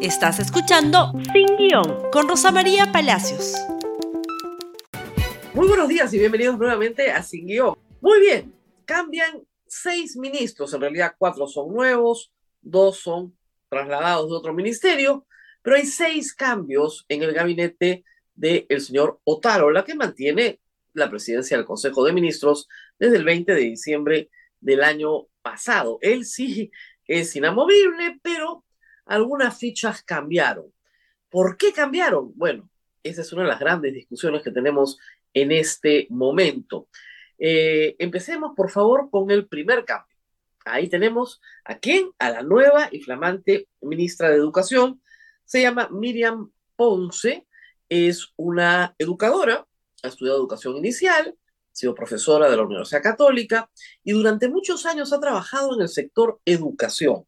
Estás escuchando Sin Guión con Rosa María Palacios. Muy buenos días y bienvenidos nuevamente a Sin Guión. Muy bien, cambian seis ministros, en realidad cuatro son nuevos, dos son trasladados de otro ministerio, pero hay seis cambios en el gabinete del señor Otaro, la que mantiene la presidencia del Consejo de Ministros desde el 20 de diciembre del año pasado. Él sí es inamovible, pero algunas fichas cambiaron. ¿Por qué cambiaron? Bueno, esa es una de las grandes discusiones que tenemos en este momento. Eh, empecemos, por favor, con el primer cambio. Ahí tenemos a quién? A la nueva y flamante ministra de Educación. Se llama Miriam Ponce. Es una educadora, ha estudiado educación inicial, ha sido profesora de la Universidad Católica y durante muchos años ha trabajado en el sector educación.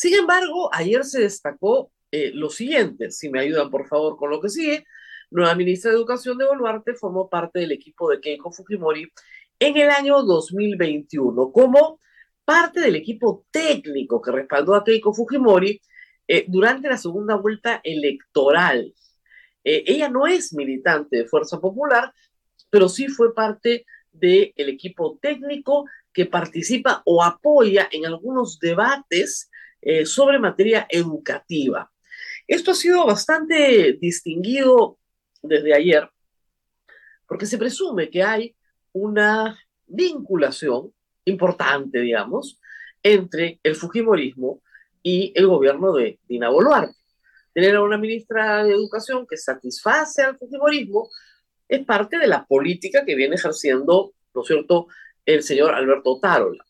Sin embargo, ayer se destacó eh, lo siguiente, si me ayudan por favor con lo que sigue, nueva ministra de Educación de Boluarte formó parte del equipo de Keiko Fujimori en el año 2021 como parte del equipo técnico que respaldó a Keiko Fujimori eh, durante la segunda vuelta electoral. Eh, ella no es militante de Fuerza Popular, pero sí fue parte del equipo técnico que participa o apoya en algunos debates eh, sobre materia educativa. Esto ha sido bastante distinguido desde ayer, porque se presume que hay una vinculación importante, digamos, entre el Fujimorismo y el gobierno de Dina Boluarte. Tener a una ministra de Educación que satisface al Fujimorismo es parte de la política que viene ejerciendo, ¿no es cierto?, el señor Alberto Tarola.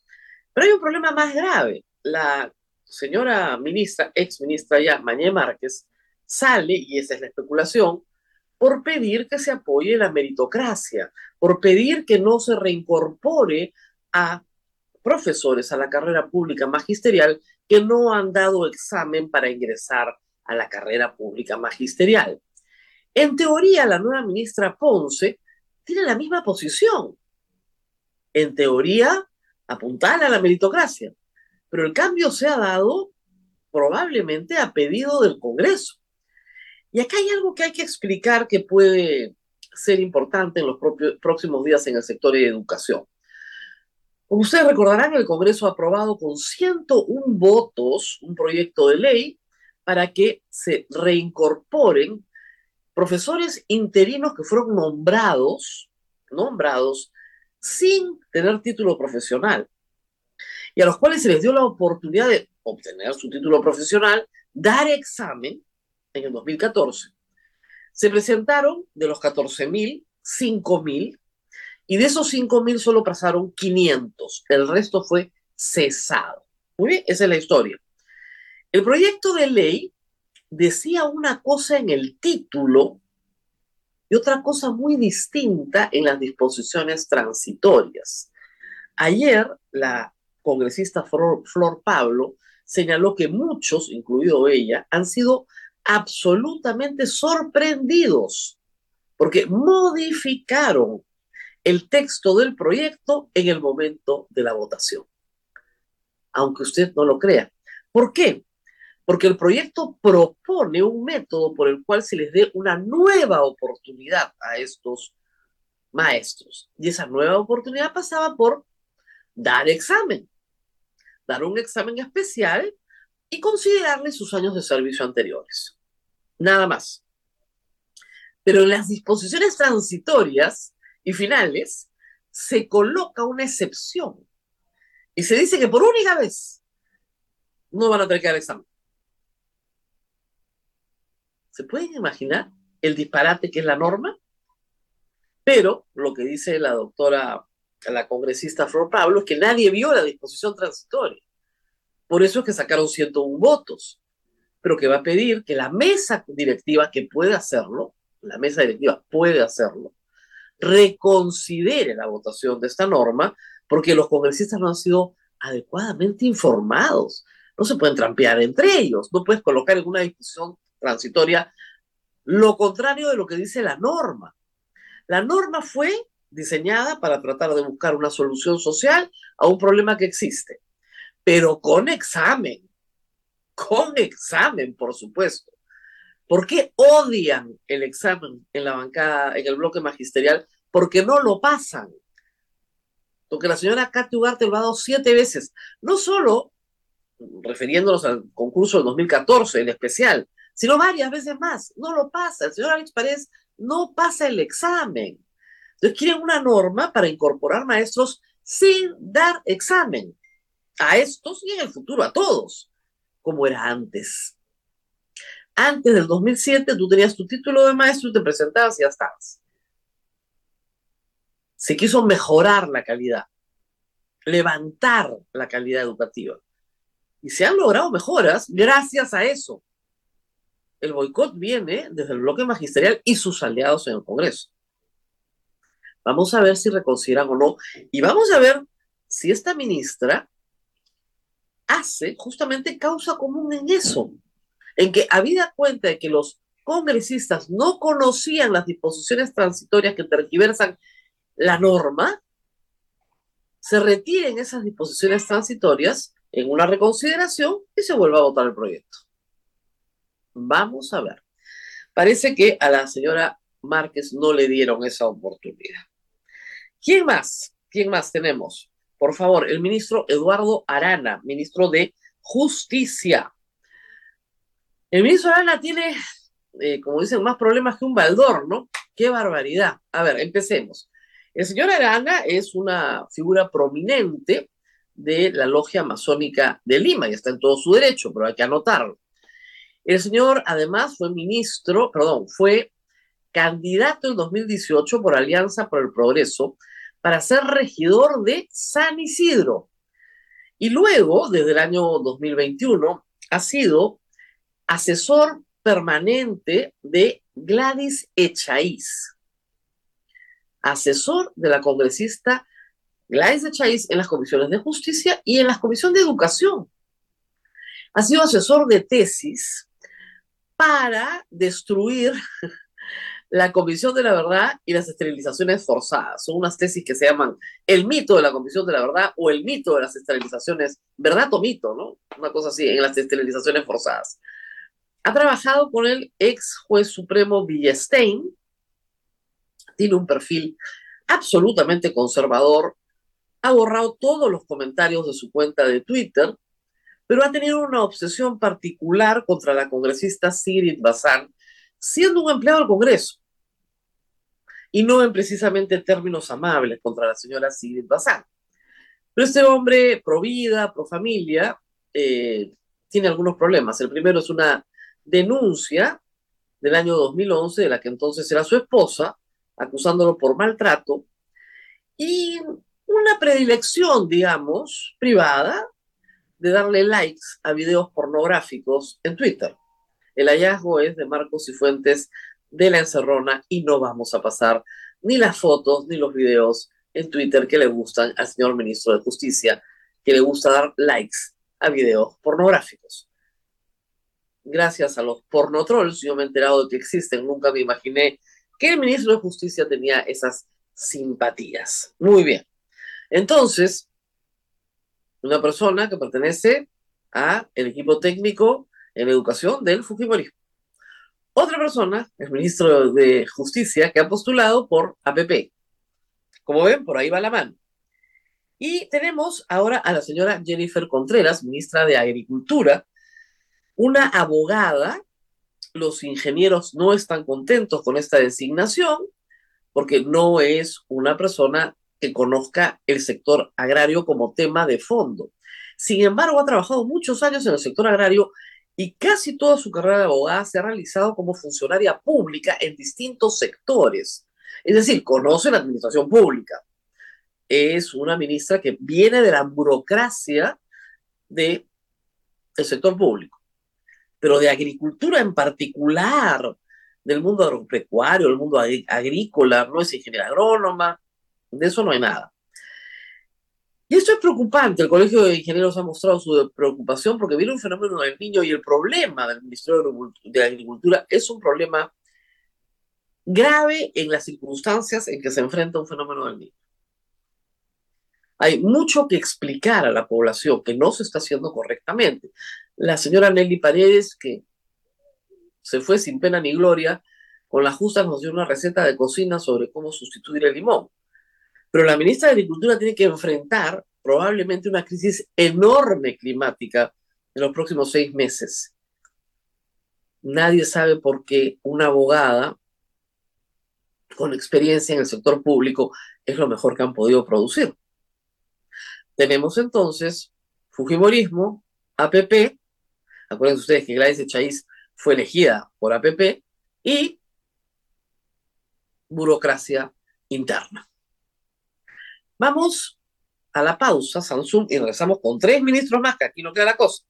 Pero hay un problema más grave. La señora ministra, ex ministra ya, Mañé Márquez, sale, y esa es la especulación, por pedir que se apoye la meritocracia, por pedir que no se reincorpore a profesores a la carrera pública magisterial que no han dado examen para ingresar a la carrera pública magisterial. En teoría, la nueva ministra Ponce tiene la misma posición. En teoría, apuntar a la meritocracia pero el cambio se ha dado probablemente a pedido del Congreso. Y acá hay algo que hay que explicar que puede ser importante en los próximos días en el sector de educación. Como ustedes recordarán, el Congreso ha aprobado con 101 votos un proyecto de ley para que se reincorporen profesores interinos que fueron nombrados, nombrados sin tener título profesional y a los cuales se les dio la oportunidad de obtener su título profesional, dar examen en el 2014. Se presentaron de los 14.000, 5.000, y de esos 5.000 solo pasaron 500. El resto fue cesado. Muy bien, esa es la historia. El proyecto de ley decía una cosa en el título y otra cosa muy distinta en las disposiciones transitorias. Ayer la congresista Flor, Pablo, señaló que muchos, incluido ella, han sido absolutamente sorprendidos porque modificaron el texto del proyecto en el momento de la votación. Aunque usted no lo crea. ¿Por qué? Porque el proyecto propone un método por el cual se les dé una nueva oportunidad a estos maestros. Y esa nueva oportunidad pasaba por dar examen dar un examen especial y considerarle sus años de servicio anteriores. Nada más. Pero en las disposiciones transitorias y finales se coloca una excepción y se dice que por única vez no van a tener que dar examen. ¿Se pueden imaginar el disparate que es la norma? Pero lo que dice la doctora a la congresista Flor Pablo que nadie vio la disposición transitoria. Por eso es que sacaron 101 votos, pero que va a pedir que la mesa directiva, que puede hacerlo, la mesa directiva puede hacerlo, reconsidere la votación de esta norma, porque los congresistas no han sido adecuadamente informados. No se pueden trampear entre ellos, no puedes colocar en una disposición transitoria lo contrario de lo que dice la norma. La norma fue diseñada para tratar de buscar una solución social a un problema que existe, pero con examen, con examen, por supuesto. ¿Por qué odian el examen en la bancada, en el bloque magisterial? Porque no lo pasan. Porque la señora Katy Ugarte lo ha dado siete veces. No solo refiriéndonos al concurso del 2014, el especial, sino varias veces más. No lo pasa. El señor Alex Paredes no pasa el examen. Entonces quieren una norma para incorporar maestros sin dar examen a estos y en el futuro a todos, como era antes. Antes del 2007 tú tenías tu título de maestro y te presentabas y ya estabas. Se quiso mejorar la calidad, levantar la calidad educativa. Y se han logrado mejoras gracias a eso. El boicot viene desde el bloque magisterial y sus aliados en el Congreso. Vamos a ver si reconsideran o no. Y vamos a ver si esta ministra hace justamente causa común en eso, en que habida cuenta de que los congresistas no conocían las disposiciones transitorias que tergiversan la norma, se retiren esas disposiciones transitorias en una reconsideración y se vuelva a votar el proyecto. Vamos a ver. Parece que a la señora Márquez no le dieron esa oportunidad. ¿Quién más? ¿Quién más tenemos? Por favor, el ministro Eduardo Arana, ministro de Justicia. El ministro Arana tiene, eh, como dicen, más problemas que un baldor, ¿no? Qué barbaridad. A ver, empecemos. El señor Arana es una figura prominente de la logia masónica de Lima y está en todo su derecho, pero hay que anotarlo. El señor además fue ministro, perdón, fue candidato en 2018 por Alianza por el Progreso para ser regidor de San Isidro. Y luego, desde el año 2021, ha sido asesor permanente de Gladys Echaíz, asesor de la congresista Gladys Echaíz en las comisiones de justicia y en la comisión de educación. Ha sido asesor de tesis para destruir la Comisión de la Verdad y las esterilizaciones forzadas. Son unas tesis que se llaman el mito de la Comisión de la Verdad o el mito de las esterilizaciones, verdad o mito, ¿no? Una cosa así, en las esterilizaciones forzadas. Ha trabajado con el ex juez supremo Villestein, tiene un perfil absolutamente conservador, ha borrado todos los comentarios de su cuenta de Twitter, pero ha tenido una obsesión particular contra la congresista Sigrid Bazán, siendo un empleado del Congreso. Y no en precisamente términos amables contra la señora Sigrid Bazán. Pero este hombre, pro vida, pro familia, eh, tiene algunos problemas. El primero es una denuncia del año 2011 de la que entonces era su esposa, acusándolo por maltrato. Y una predilección, digamos, privada de darle likes a videos pornográficos en Twitter. El hallazgo es de Marcos y Fuentes de la Encerrona y no vamos a pasar ni las fotos ni los videos en Twitter que le gustan al señor ministro de Justicia, que le gusta dar likes a videos pornográficos. Gracias a los pornotrolls, yo me he enterado de que existen, nunca me imaginé que el ministro de Justicia tenía esas simpatías. Muy bien. Entonces, una persona que pertenece a el equipo técnico en educación del Fujimorismo. Otra persona, el ministro de Justicia, que ha postulado por APP. Como ven, por ahí va la mano. Y tenemos ahora a la señora Jennifer Contreras, ministra de Agricultura, una abogada. Los ingenieros no están contentos con esta designación porque no es una persona que conozca el sector agrario como tema de fondo. Sin embargo, ha trabajado muchos años en el sector agrario y casi toda su carrera de abogada se ha realizado como funcionaria pública en distintos sectores. Es decir, conoce la administración pública. Es una ministra que viene de la burocracia del sector público, pero de agricultura en particular, del mundo agropecuario, del mundo agrícola, no es ingeniera agrónoma, de eso no hay nada. Y esto es preocupante. El Colegio de Ingenieros ha mostrado su preocupación porque viene un fenómeno del niño y el problema del Ministerio de Agricultura es un problema grave en las circunstancias en que se enfrenta un fenómeno del niño. Hay mucho que explicar a la población que no se está haciendo correctamente. la señora Nelly Paredes, que se fue sin pena ni gloria, con la justa nos dio una receta de cocina sobre cómo sustituir el limón. Pero la ministra de Agricultura tiene que enfrentar probablemente una crisis enorme climática en los próximos seis meses. Nadie sabe por qué una abogada con experiencia en el sector público es lo mejor que han podido producir. Tenemos entonces Fujimorismo, APP, acuérdense ustedes que Gladys Echaíz fue elegida por APP, y burocracia interna. Vamos a la pausa, Samsung, y regresamos con tres ministros más, que aquí no queda la cosa.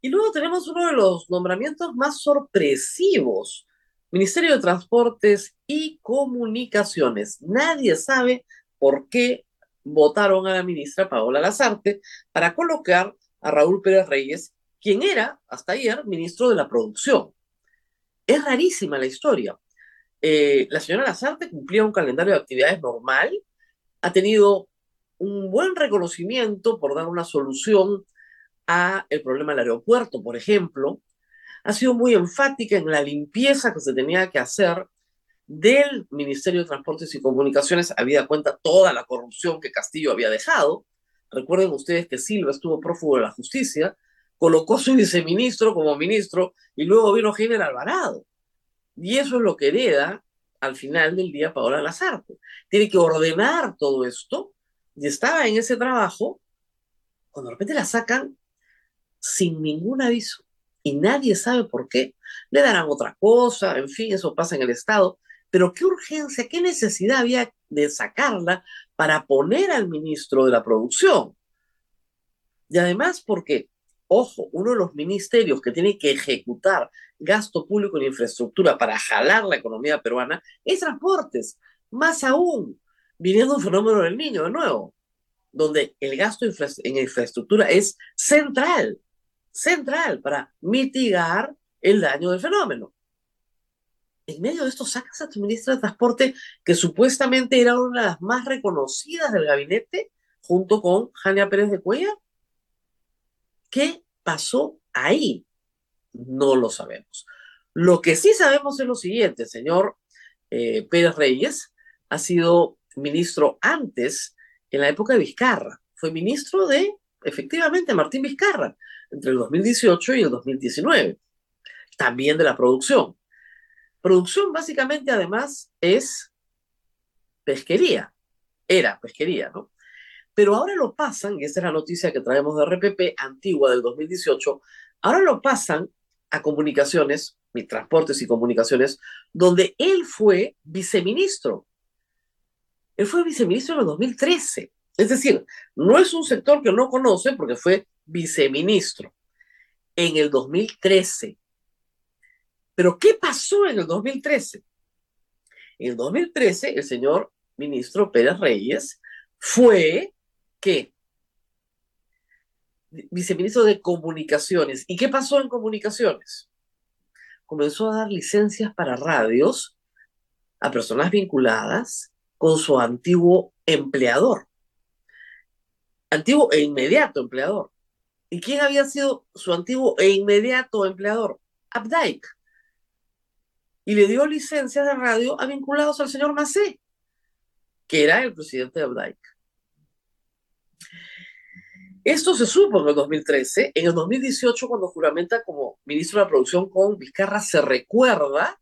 Y luego tenemos uno de los nombramientos más sorpresivos. Ministerio de Transportes y Comunicaciones. Nadie sabe por qué votaron a la ministra Paola Lazarte para colocar a Raúl Pérez Reyes, quien era hasta ayer ministro de la Producción. Es rarísima la historia. Eh, la señora Lazarte cumplía un calendario de actividades normal, ha tenido un buen reconocimiento por dar una solución a el problema del aeropuerto, por ejemplo, ha sido muy enfática en la limpieza que se tenía que hacer del Ministerio de Transportes y Comunicaciones, había cuenta toda la corrupción que Castillo había dejado. Recuerden ustedes que Silva estuvo prófugo de la justicia, colocó su viceministro como ministro y luego vino General Alvarado. Y eso es lo que hereda al final del día Paola Lazarte. Tiene que ordenar todo esto y estaba en ese trabajo cuando de repente la sacan sin ningún aviso y nadie sabe por qué. Le darán otra cosa, en fin, eso pasa en el Estado. Pero qué urgencia, qué necesidad había de sacarla para poner al ministro de la producción. Y además porque, ojo, uno de los ministerios que tiene que ejecutar gasto público en infraestructura para jalar la economía peruana es transportes. Más aún, viniendo un fenómeno del niño de nuevo, donde el gasto en infraestructura es central central para mitigar el daño del fenómeno. En medio de esto sacas a tu ministra de Transporte, que supuestamente era una de las más reconocidas del gabinete, junto con Jania Pérez de Cuellar. ¿Qué pasó ahí? No lo sabemos. Lo que sí sabemos es lo siguiente, señor eh, Pérez Reyes ha sido ministro antes, en la época de Vizcarra. Fue ministro de, efectivamente, Martín Vizcarra entre el 2018 y el 2019. También de la producción. Producción básicamente además es pesquería. Era pesquería, ¿no? Pero ahora lo pasan, y esta es la noticia que traemos de RPP antigua del 2018, ahora lo pasan a comunicaciones, transportes y comunicaciones, donde él fue viceministro. Él fue viceministro en el 2013. Es decir, no es un sector que no conoce porque fue viceministro en el 2013. Pero ¿qué pasó en el 2013? En el 2013, el señor ministro Pérez Reyes fue que viceministro de comunicaciones. ¿Y qué pasó en comunicaciones? Comenzó a dar licencias para radios a personas vinculadas con su antiguo empleador. Antiguo e inmediato empleador. ¿Y quién había sido su antiguo e inmediato empleador? Abdaik. Y le dio licencias de radio a vinculados al señor Macé, que era el presidente de Abdaik. Esto se supo en el 2013. En el 2018, cuando juramenta como ministro de la producción con Vizcarra, se recuerda,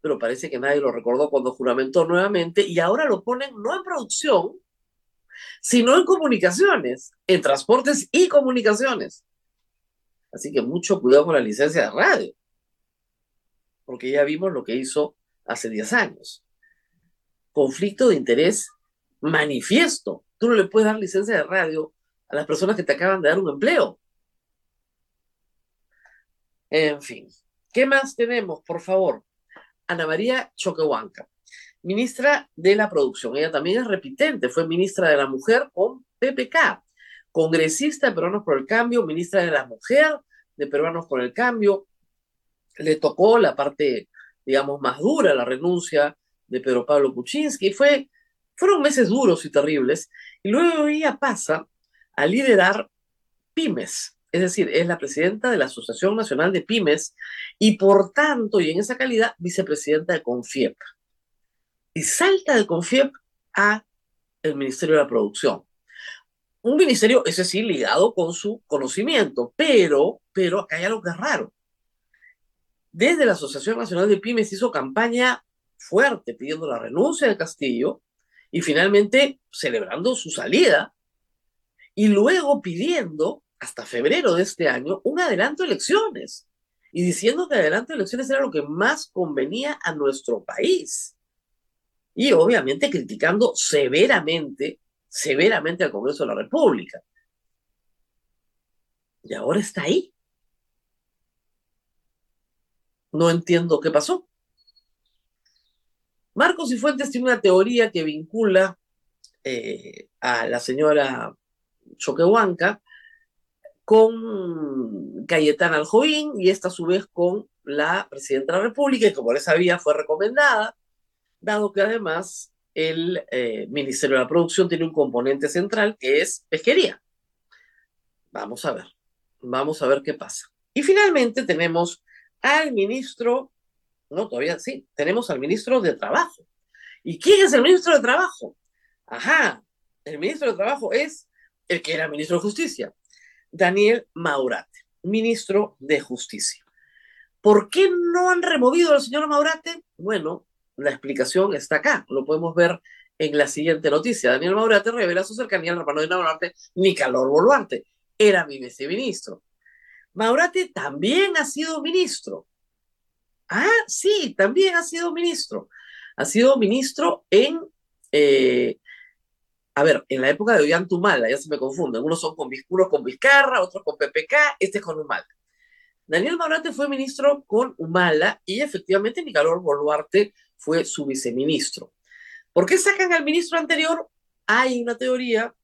pero parece que nadie lo recordó cuando juramentó nuevamente, y ahora lo ponen no en producción, sino en comunicaciones, en transportes y comunicaciones. Así que mucho cuidado con la licencia de radio, porque ya vimos lo que hizo hace 10 años. Conflicto de interés manifiesto. Tú no le puedes dar licencia de radio a las personas que te acaban de dar un empleo. En fin, ¿qué más tenemos, por favor? Ana María Choquehuanca ministra de la producción. Ella también es repitente, fue ministra de la Mujer con PPK. congresista de Peruanos por el Cambio, ministra de la Mujer de Peruanos por el Cambio. Le tocó la parte, digamos, más dura, la renuncia de Pedro Pablo Kuczynski. Fue, fueron meses duros y terribles. Y luego ella pasa a liderar pymes, es decir, es la presidenta de la Asociación Nacional de Pymes y por tanto, y en esa calidad, vicepresidenta de CONFIEP. Y salta de CONFIEP a el Ministerio de la Producción. Un ministerio, ese sí, ligado con su conocimiento, pero, pero acá hay algo que es raro. Desde la Asociación Nacional de Pymes hizo campaña fuerte pidiendo la renuncia de Castillo y finalmente celebrando su salida y luego pidiendo hasta febrero de este año un adelanto de elecciones y diciendo que adelanto de elecciones era lo que más convenía a nuestro país. Y obviamente criticando severamente, severamente al Congreso de la República. Y ahora está ahí. No entiendo qué pasó. Marcos y Fuentes tiene una teoría que vincula eh, a la señora Choquehuanca con Cayetana Aljovín y esta a su vez con la presidenta de la República, y como les sabía fue recomendada, dado que además el eh, Ministerio de la Producción tiene un componente central que es pesquería. Vamos a ver, vamos a ver qué pasa. Y finalmente tenemos al ministro, no, todavía sí, tenemos al ministro de Trabajo. ¿Y quién es el ministro de Trabajo? Ajá, el ministro de Trabajo es el que era ministro de Justicia, Daniel Maurate, ministro de Justicia. ¿Por qué no han removido al señor Maurate? Bueno, la explicación está acá, lo podemos ver en la siguiente noticia. Daniel Maurate revela su cercanía al hermano de Maurate, Nicolás Boluarte. Era mi viceministro. Maurate también ha sido ministro. Ah, sí, también ha sido ministro. Ha sido ministro en eh, a ver, en la época de Ollantumala, ya se me confunden, unos son con, unos con Vizcarra, otros con PPK, este es con Humala. Daniel Maurate fue ministro con Humala y efectivamente Nicolás Boluarte fue su viceministro. ¿Por qué sacan al ministro anterior? Hay una teoría,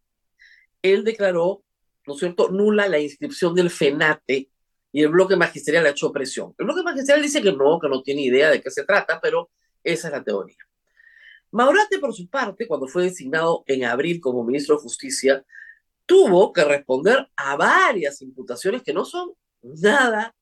él declaró, ¿no es cierto?, nula la inscripción del FENATE y el bloque magisterial ha hecho presión. El bloque magisterial dice que no, que no tiene idea de qué se trata, pero esa es la teoría. Maurate, por su parte, cuando fue designado en abril como ministro de Justicia, tuvo que responder a varias imputaciones que no son nada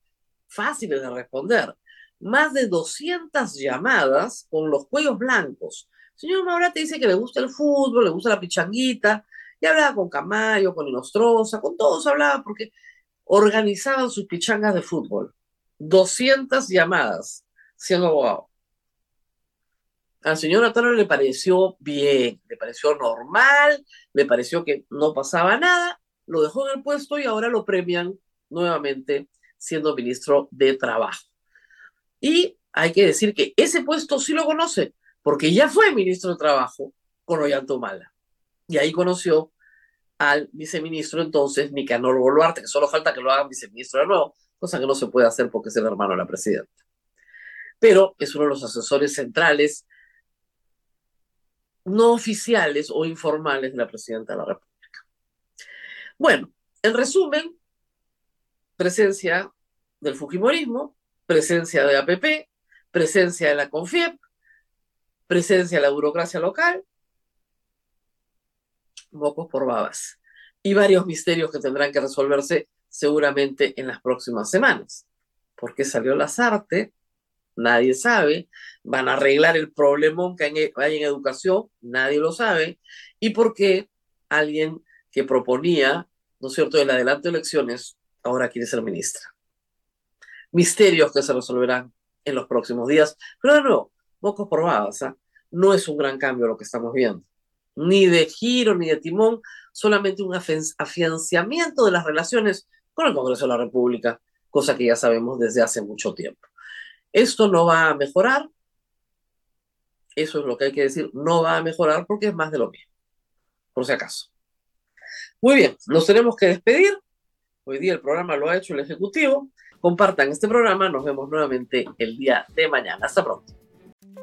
fáciles de responder. Más de 200 llamadas con los cuellos blancos. El señor Maurate dice que le gusta el fútbol, le gusta la pichanguita, y hablaba con Camayo, con Inostroza, con todos hablaba porque organizaban sus pichangas de fútbol. 200 llamadas siendo abogado. Al señor Ataro le pareció bien, le pareció normal, le pareció que no pasaba nada, lo dejó en el puesto y ahora lo premian nuevamente siendo ministro de Trabajo. Y hay que decir que ese puesto sí lo conoce, porque ya fue ministro de Trabajo con Mala. Y ahí conoció al viceministro entonces, Nicanor Boluarte, que solo falta que lo hagan viceministro de nuevo, cosa que no se puede hacer porque es el hermano de la presidenta. Pero es uno de los asesores centrales no oficiales o informales de la presidenta de la República. Bueno, en resumen, presencia del Fujimorismo, presencia de APP, presencia de la CONFIEP, presencia de la burocracia local, mocos por babas, y varios misterios que tendrán que resolverse seguramente en las próximas semanas. ¿Por qué salió Lazarte? nadie sabe. Van a arreglar el problemón que hay en educación, nadie lo sabe. ¿Y por qué alguien que proponía, ¿no es cierto?, el adelanto de elecciones, ahora quiere ser ministra? Misterios que se resolverán en los próximos días. Pero de nuevo, pocos probados, ¿ah? no es un gran cambio lo que estamos viendo. Ni de giro, ni de timón, solamente un afianciamiento de las relaciones con el Congreso de la República, cosa que ya sabemos desde hace mucho tiempo. Esto no va a mejorar. Eso es lo que hay que decir. No va a mejorar porque es más de lo mismo. Por si acaso. Muy bien, nos tenemos que despedir. Hoy día el programa lo ha hecho el Ejecutivo. Compartan este programa. Nos vemos nuevamente el día de mañana. Hasta pronto.